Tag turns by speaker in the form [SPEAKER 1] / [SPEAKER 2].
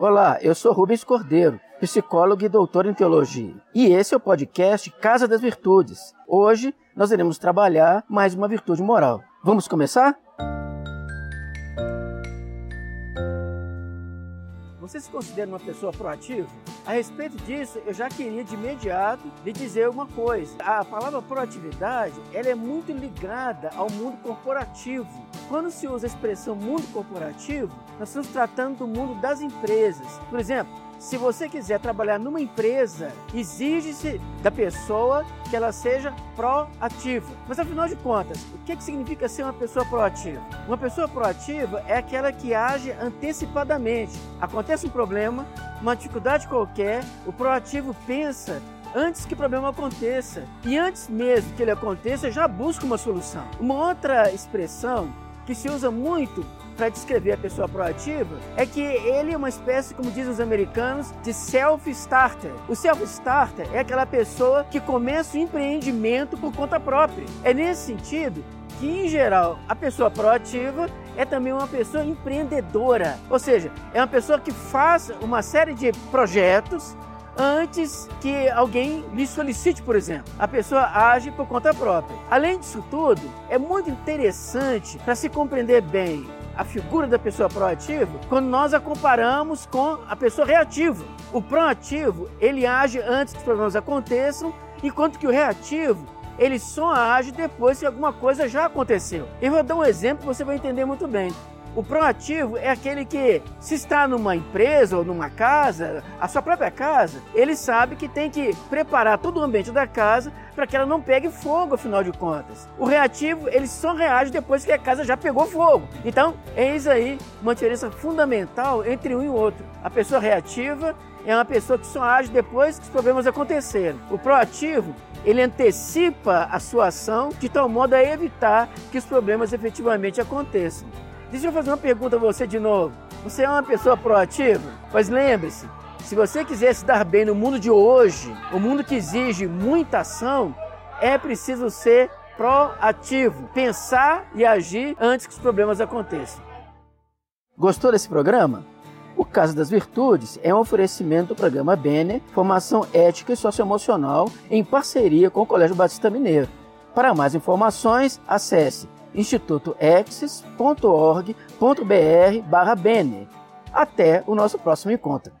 [SPEAKER 1] Olá, eu sou Rubens Cordeiro, psicólogo e doutor em teologia. E esse é o podcast Casa das Virtudes. Hoje nós iremos trabalhar mais uma virtude moral. Vamos começar? Você se considera uma pessoa proativa? A respeito disso, eu já queria de imediato lhe dizer uma coisa. A palavra proatividade, ela é muito ligada ao mundo corporativo. Quando se usa a expressão mundo corporativo, nós estamos tratando do mundo das empresas. Por exemplo, se você quiser trabalhar numa empresa, exige-se da pessoa que ela seja proativa. Mas afinal de contas, o que, que significa ser uma pessoa proativa? Uma pessoa proativa é aquela que age antecipadamente. Acontece um problema, uma dificuldade qualquer, o proativo pensa antes que o problema aconteça. E antes mesmo que ele aconteça, já busca uma solução. Uma outra expressão que se usa muito para descrever a pessoa proativa é que ele é uma espécie, como dizem os americanos, de self-starter. O self-starter é aquela pessoa que começa o empreendimento por conta própria. É nesse sentido que, em geral, a pessoa proativa é também uma pessoa empreendedora, ou seja, é uma pessoa que faz uma série de projetos antes que alguém lhe solicite, por exemplo. A pessoa age por conta própria. Além disso tudo, é muito interessante para se compreender bem a figura da pessoa proativa quando nós a comparamos com a pessoa reativa. O proativo, ele age antes que os problemas aconteçam, enquanto que o reativo, ele só age depois que alguma coisa já aconteceu. Eu vou dar um exemplo que você vai entender muito bem. O proativo é aquele que, se está numa empresa ou numa casa, a sua própria casa, ele sabe que tem que preparar todo o ambiente da casa para que ela não pegue fogo, afinal de contas. O reativo, ele só reage depois que a casa já pegou fogo. Então, eis aí uma diferença fundamental entre um e o outro. A pessoa reativa é uma pessoa que só age depois que os problemas aconteceram. O proativo, ele antecipa a sua ação de tal modo a evitar que os problemas efetivamente aconteçam. Deixa eu fazer uma pergunta a você de novo. Você é uma pessoa proativa? Mas lembre-se, se você quiser se dar bem no mundo de hoje, o mundo que exige muita ação, é preciso ser proativo, pensar e agir antes que os problemas aconteçam. Gostou desse programa? O Caso das Virtudes é um oferecimento do programa Bene, Formação Ética e Socioemocional, em parceria com o Colégio Batista Mineiro. Para mais informações, acesse institutoexis.org.br barra Até o nosso próximo encontro.